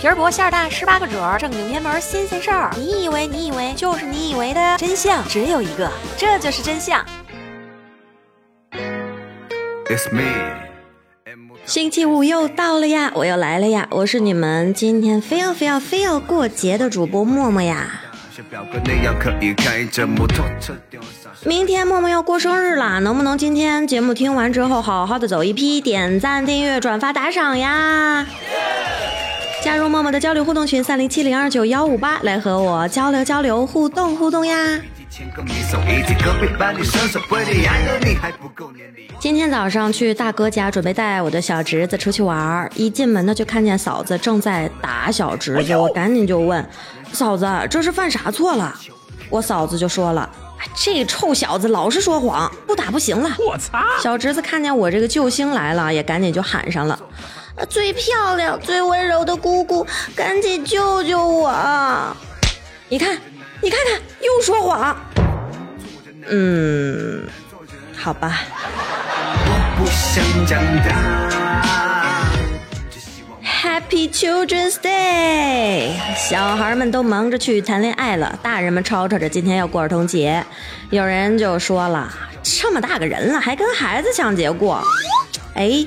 皮儿薄馅儿大，十八个褶儿，正经偏门新鲜事儿。你以为你以为就是你以为的真相只有一个，这就是真相。It's me. 星期五又到了呀，我又来了呀，我是你们今天非要非要非要过节的主播默默呀。明天默默要过生日啦，能不能今天节目听完之后好好的走一批，点赞、订阅、转发、打赏呀？加入默默的交流互动群三零七零二九幺五八，来和我交流交流、互动互动呀！今天早上去大哥家，准备带我的小侄子出去玩儿一进门呢就看见嫂子正在打小侄子，我赶紧就问嫂子：“这是犯啥错了？”我嫂子就说了：“这臭小子老是说谎，不打不行了。”我操！小侄子看见我这个救星来了，也赶紧就喊上了。最漂亮、最温柔的姑姑，赶紧救救我！你看，你看看，又说谎。嗯，好吧。Happy Children's Day，小孩们都忙着去谈恋爱了，大人们吵吵着今天要过儿童节。有人就说了，这么大个人了，还跟孩子抢节过？哎。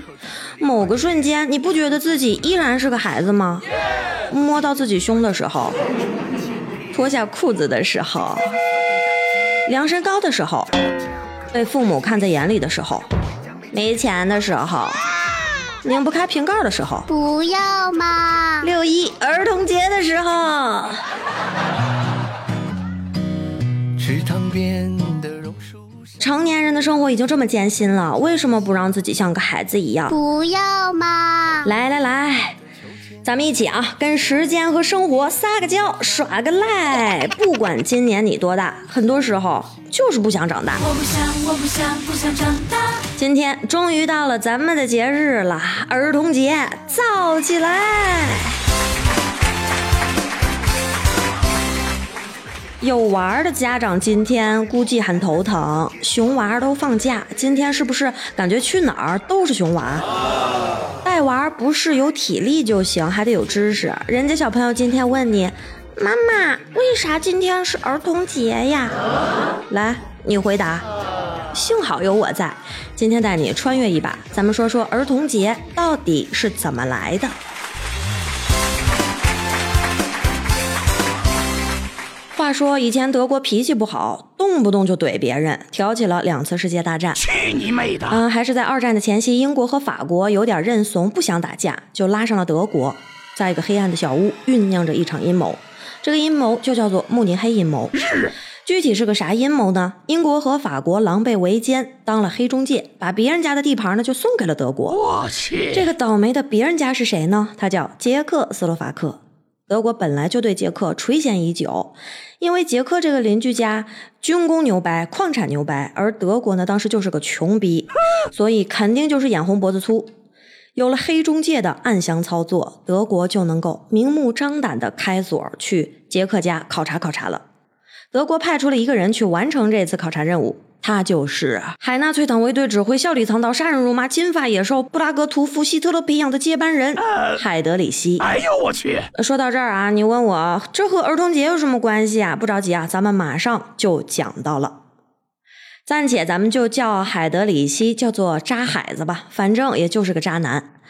某个瞬间，你不觉得自己依然是个孩子吗？摸到自己胸的时候，脱下裤子的时候，量身高的时候，被父母看在眼里的时候，没钱的时候，拧不开瓶盖的时候，不要嘛！六一儿童节的时候。池塘边成年人的生活已经这么艰辛了，为什么不让自己像个孩子一样？不要嘛！来来来，咱们一起啊，跟时间和生活撒个娇，耍个赖。不管今年你多大，很多时候就是不想长大。我不想，我不想，不想长大。今天终于到了咱们的节日了，儿童节，造起来！有娃的家长今天估计很头疼，熊娃都放假，今天是不是感觉去哪儿都是熊娃？带娃不是有体力就行，还得有知识。人家小朋友今天问你，妈妈，为啥今天是儿童节呀？来，你回答。幸好有我在，今天带你穿越一把，咱们说说儿童节到底是怎么来的。说以前德国脾气不好，动不动就怼别人，挑起了两次世界大战。去你妹的！嗯，还是在二战的前夕，英国和法国有点认怂，不想打架，就拉上了德国，在一个黑暗的小屋酝酿着一场阴谋。这个阴谋就叫做慕尼黑阴谋。具体是个啥阴谋呢？英国和法国狼狈为奸，当了黑中介，把别人家的地盘呢就送给了德国。我去，这个倒霉的别人家是谁呢？他叫捷克斯洛伐克。德国本来就对捷克垂涎已久，因为捷克这个邻居家军工牛掰，矿产牛掰，而德国呢当时就是个穷逼，所以肯定就是眼红脖子粗。有了黑中介的暗箱操作，德国就能够明目张胆的开锁去捷克家考察考察了。德国派出了一个人去完成这次考察任务。他就是海纳粹党卫队指挥、笑里藏刀、杀人如麻、金发野兽、布拉格屠夫、希特勒培养的接班人海德里希。哎呦我去！说到这儿啊，你问我这和儿童节有什么关系啊？不着急啊，咱们马上就讲到了。暂且咱们就叫海德里希叫做渣海子吧，反正也就是个渣男。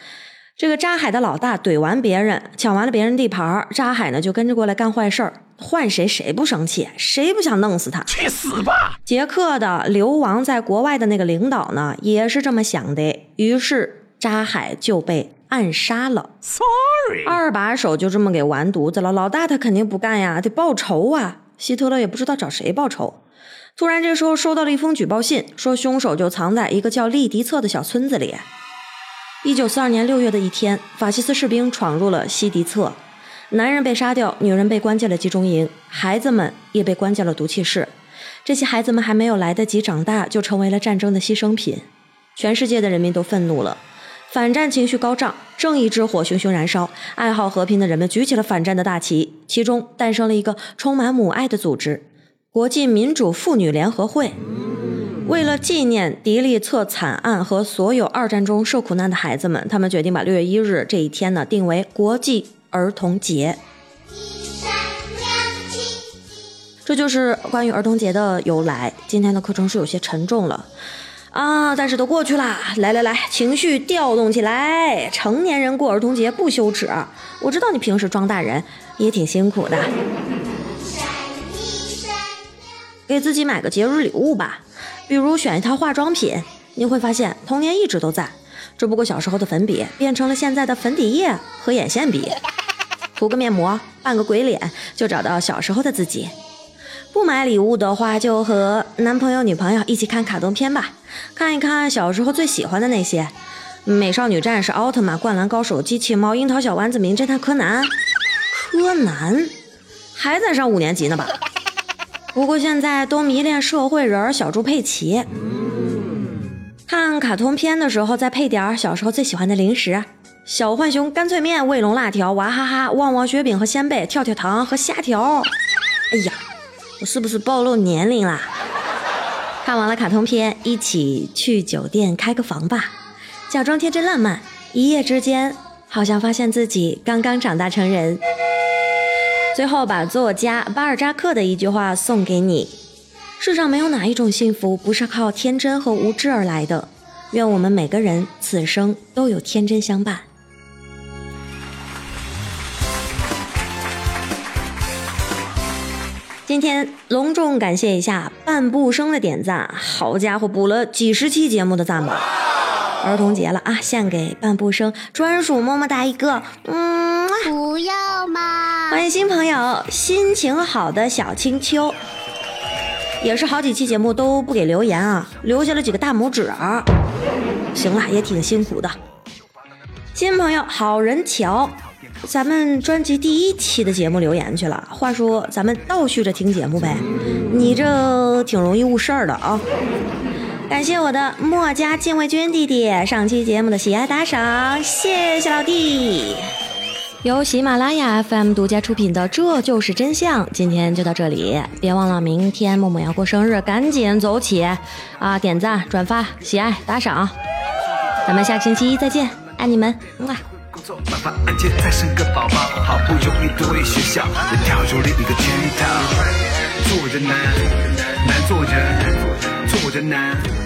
这个扎海的老大怼完别人，抢完了别人地盘，扎海呢就跟着过来干坏事儿。换谁谁不生气？谁不想弄死他？去死吧！捷克的流亡在国外的那个领导呢，也是这么想的。于是扎海就被暗杀了。Sorry，二把手就这么给完犊子了。老大他肯定不干呀，得报仇啊！希特勒也不知道找谁报仇。突然这时候收到了一封举报信，说凶手就藏在一个叫利迪策的小村子里。一九四二年六月的一天，法西斯士兵闯入了西迪策，男人被杀掉，女人被关进了集中营，孩子们也被关进了毒气室。这些孩子们还没有来得及长大，就成为了战争的牺牲品。全世界的人民都愤怒了，反战情绪高涨，正义之火熊熊燃烧，爱好和平的人们举起了反战的大旗，其中诞生了一个充满母爱的组织——国际民主妇女联合会。为了纪念迪利策惨案和所有二战中受苦难的孩子们，他们决定把六月一日这一天呢定为国际儿童节。这就是关于儿童节的由来。今天的课程是有些沉重了啊，但是都过去啦。来来来，情绪调动起来。成年人过儿童节不羞耻。我知道你平时装大人也挺辛苦的，给自己买个节日礼物吧，比如选一套化妆品。你会发现童年一直都在，只不过小时候的粉笔变成了现在的粉底液和眼线笔。涂个面膜，扮个鬼脸，就找到小时候的自己。不买礼物的话，就和男朋友、女朋友一起看卡通片吧，看一看小时候最喜欢的那些：美少女战士、奥特曼、灌篮高手、机器猫、樱桃小丸子、名侦探柯南。柯南还在上五年级呢吧？不过现在都迷恋社会人小猪佩奇。看卡通片的时候，再配点小时候最喜欢的零食：小浣熊干脆面、卫龙辣条、娃哈哈、旺旺雪饼和鲜贝、跳跳糖和虾条。哎呀！我是不是暴露年龄啦？看完了卡通片，一起去酒店开个房吧，假装天真烂漫，一夜之间好像发现自己刚刚长大成人。最后把作家巴尔扎克的一句话送给你：世上没有哪一种幸福不是靠天真和无知而来的。愿我们每个人此生都有天真相伴。今天隆重感谢一下半步生的点赞，好家伙，补了几十期节目的赞吧！儿童节了啊，献给半步生专属么么哒一个，嗯，不要嘛！欢迎新朋友，心情好的小青秋，也是好几期节目都不给留言啊，留下了几个大拇指。行了，也挺辛苦的。新朋友，好人乔。咱们专辑第一期的节目留言去了。话说，咱们倒叙着听节目呗，你这挺容易误事儿的啊！感谢我的墨家禁卫军弟弟上期节目的喜爱打赏，谢谢老弟。由喜马拉雅 FM 独家出品的《这就是真相》，今天就到这里，别忘了明天默默要过生日，赶紧走起啊！点赞、转发、喜爱、打赏，咱们下星期一再见，爱你们，么么。工作买房，按揭再生个宝宝，好不容易脱离学校，又跳入另一个圈套。做人难，难做人，做人难。